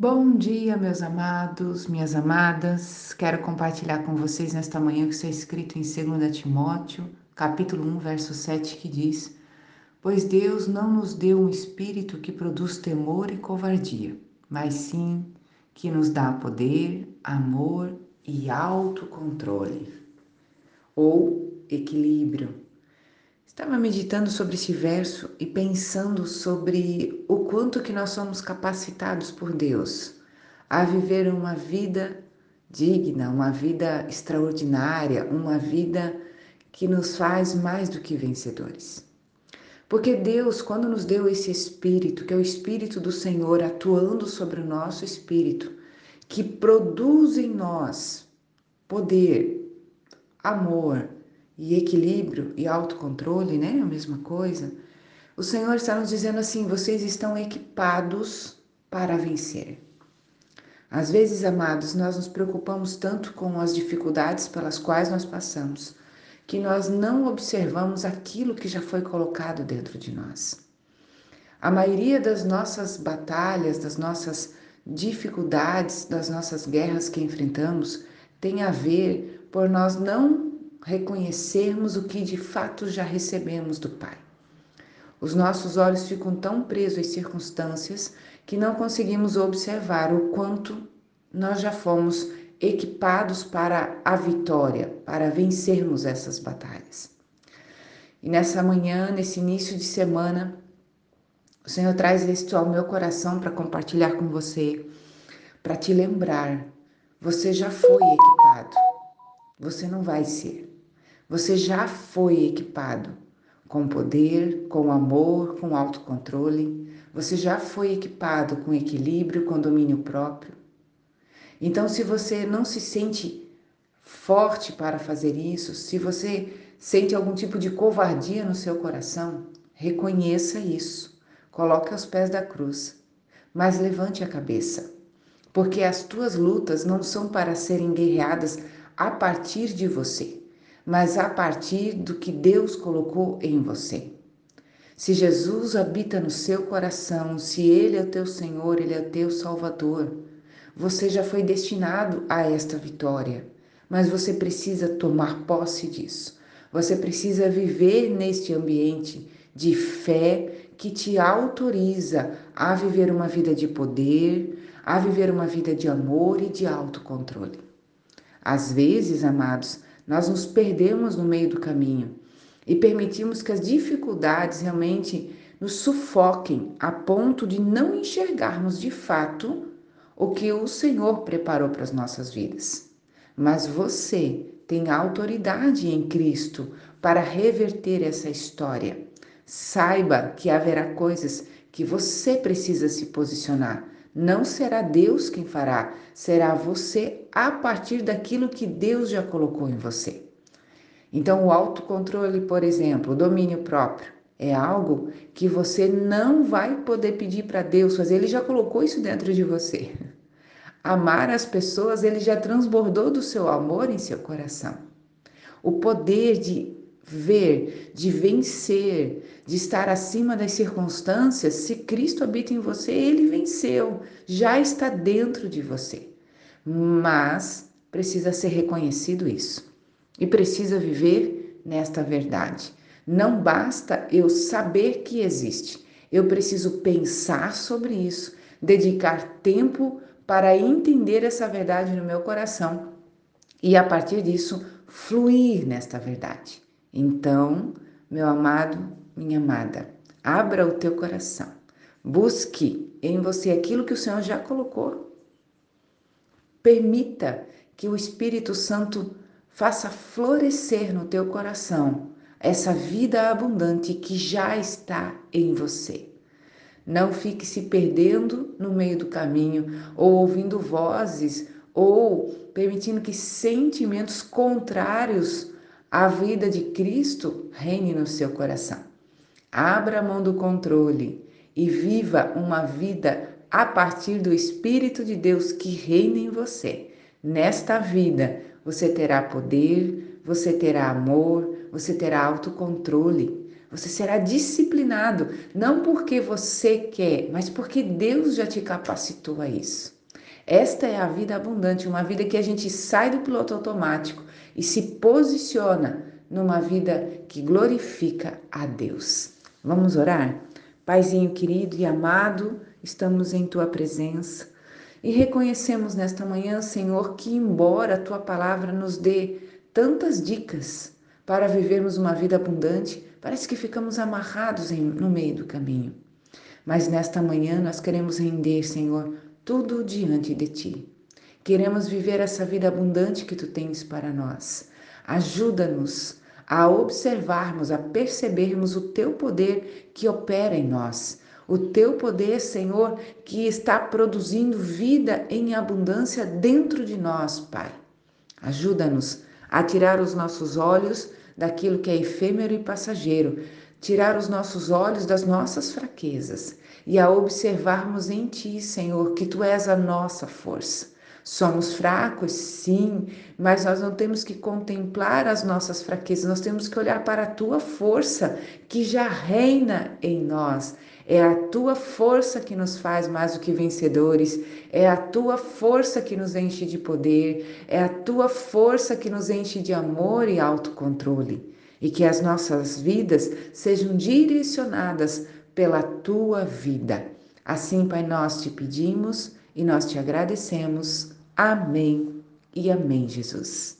Bom dia, meus amados, minhas amadas. Quero compartilhar com vocês nesta manhã o que está escrito em 2 Timóteo, capítulo 1, verso 7, que diz: Pois Deus não nos deu um espírito que produz temor e covardia, mas sim que nos dá poder, amor e autocontrole ou equilíbrio. Estava meditando sobre esse verso e pensando sobre o quanto que nós somos capacitados por Deus a viver uma vida digna, uma vida extraordinária, uma vida que nos faz mais do que vencedores. Porque Deus, quando nos deu esse espírito, que é o espírito do Senhor atuando sobre o nosso espírito, que produz em nós poder, amor, e equilíbrio e autocontrole, né? A mesma coisa. O Senhor está nos dizendo assim: vocês estão equipados para vencer. Às vezes, amados, nós nos preocupamos tanto com as dificuldades pelas quais nós passamos, que nós não observamos aquilo que já foi colocado dentro de nós. A maioria das nossas batalhas, das nossas dificuldades, das nossas guerras que enfrentamos, tem a ver por nós não reconhecermos o que de fato já recebemos do Pai. Os nossos olhos ficam tão presos às circunstâncias que não conseguimos observar o quanto nós já fomos equipados para a vitória, para vencermos essas batalhas. E nessa manhã, nesse início de semana, o Senhor traz isto ao meu coração para compartilhar com você, para te lembrar: você já foi equipado, você não vai ser. Você já foi equipado com poder, com amor, com autocontrole. Você já foi equipado com equilíbrio, com domínio próprio. Então, se você não se sente forte para fazer isso, se você sente algum tipo de covardia no seu coração, reconheça isso. Coloque aos pés da cruz, mas levante a cabeça, porque as tuas lutas não são para serem guerreadas a partir de você mas a partir do que Deus colocou em você. Se Jesus habita no seu coração, se Ele é o teu Senhor, Ele é o teu Salvador, você já foi destinado a esta vitória, mas você precisa tomar posse disso. Você precisa viver neste ambiente de fé que te autoriza a viver uma vida de poder, a viver uma vida de amor e de autocontrole. Às vezes, amados, nós nos perdemos no meio do caminho e permitimos que as dificuldades realmente nos sufoquem a ponto de não enxergarmos de fato o que o Senhor preparou para as nossas vidas. Mas você tem autoridade em Cristo para reverter essa história. Saiba que haverá coisas que você precisa se posicionar não será Deus quem fará, será você a partir daquilo que Deus já colocou em você. Então, o autocontrole, por exemplo, o domínio próprio, é algo que você não vai poder pedir para Deus fazer, ele já colocou isso dentro de você. Amar as pessoas, ele já transbordou do seu amor em seu coração. O poder de ver, de vencer, de estar acima das circunstâncias, se Cristo habita em você, ele venceu, já está dentro de você. Mas precisa ser reconhecido isso e precisa viver nesta verdade. Não basta eu saber que existe, eu preciso pensar sobre isso, dedicar tempo para entender essa verdade no meu coração e a partir disso fluir nesta verdade. Então, meu amado, minha amada, abra o teu coração. Busque em você aquilo que o Senhor já colocou. Permita que o Espírito Santo faça florescer no teu coração essa vida abundante que já está em você. Não fique se perdendo no meio do caminho ou ouvindo vozes ou permitindo que sentimentos contrários a vida de Cristo reine no seu coração. Abra a mão do controle e viva uma vida a partir do Espírito de Deus que reina em você. Nesta vida, você terá poder, você terá amor, você terá autocontrole, Você será disciplinado, não porque você quer, mas porque Deus já te capacitou a isso. Esta é a vida abundante, uma vida que a gente sai do piloto automático e se posiciona numa vida que glorifica a Deus. Vamos orar? Paizinho querido e amado, estamos em tua presença e reconhecemos nesta manhã, Senhor, que embora a tua palavra nos dê tantas dicas para vivermos uma vida abundante, parece que ficamos amarrados em, no meio do caminho. Mas nesta manhã nós queremos render, Senhor, tudo diante de ti. Queremos viver essa vida abundante que tu tens para nós. Ajuda-nos a observarmos, a percebermos o teu poder que opera em nós. O teu poder, Senhor, que está produzindo vida em abundância dentro de nós, Pai. Ajuda-nos a tirar os nossos olhos daquilo que é efêmero e passageiro, tirar os nossos olhos das nossas fraquezas e a observarmos em Ti, Senhor, que Tu és a nossa força. Somos fracos, sim, mas nós não temos que contemplar as nossas fraquezas, nós temos que olhar para a tua força que já reina em nós. É a tua força que nos faz mais do que vencedores, é a tua força que nos enche de poder, é a tua força que nos enche de amor e autocontrole. E que as nossas vidas sejam direcionadas pela tua vida. Assim, Pai, nós te pedimos e nós te agradecemos Amém e amém, Jesus.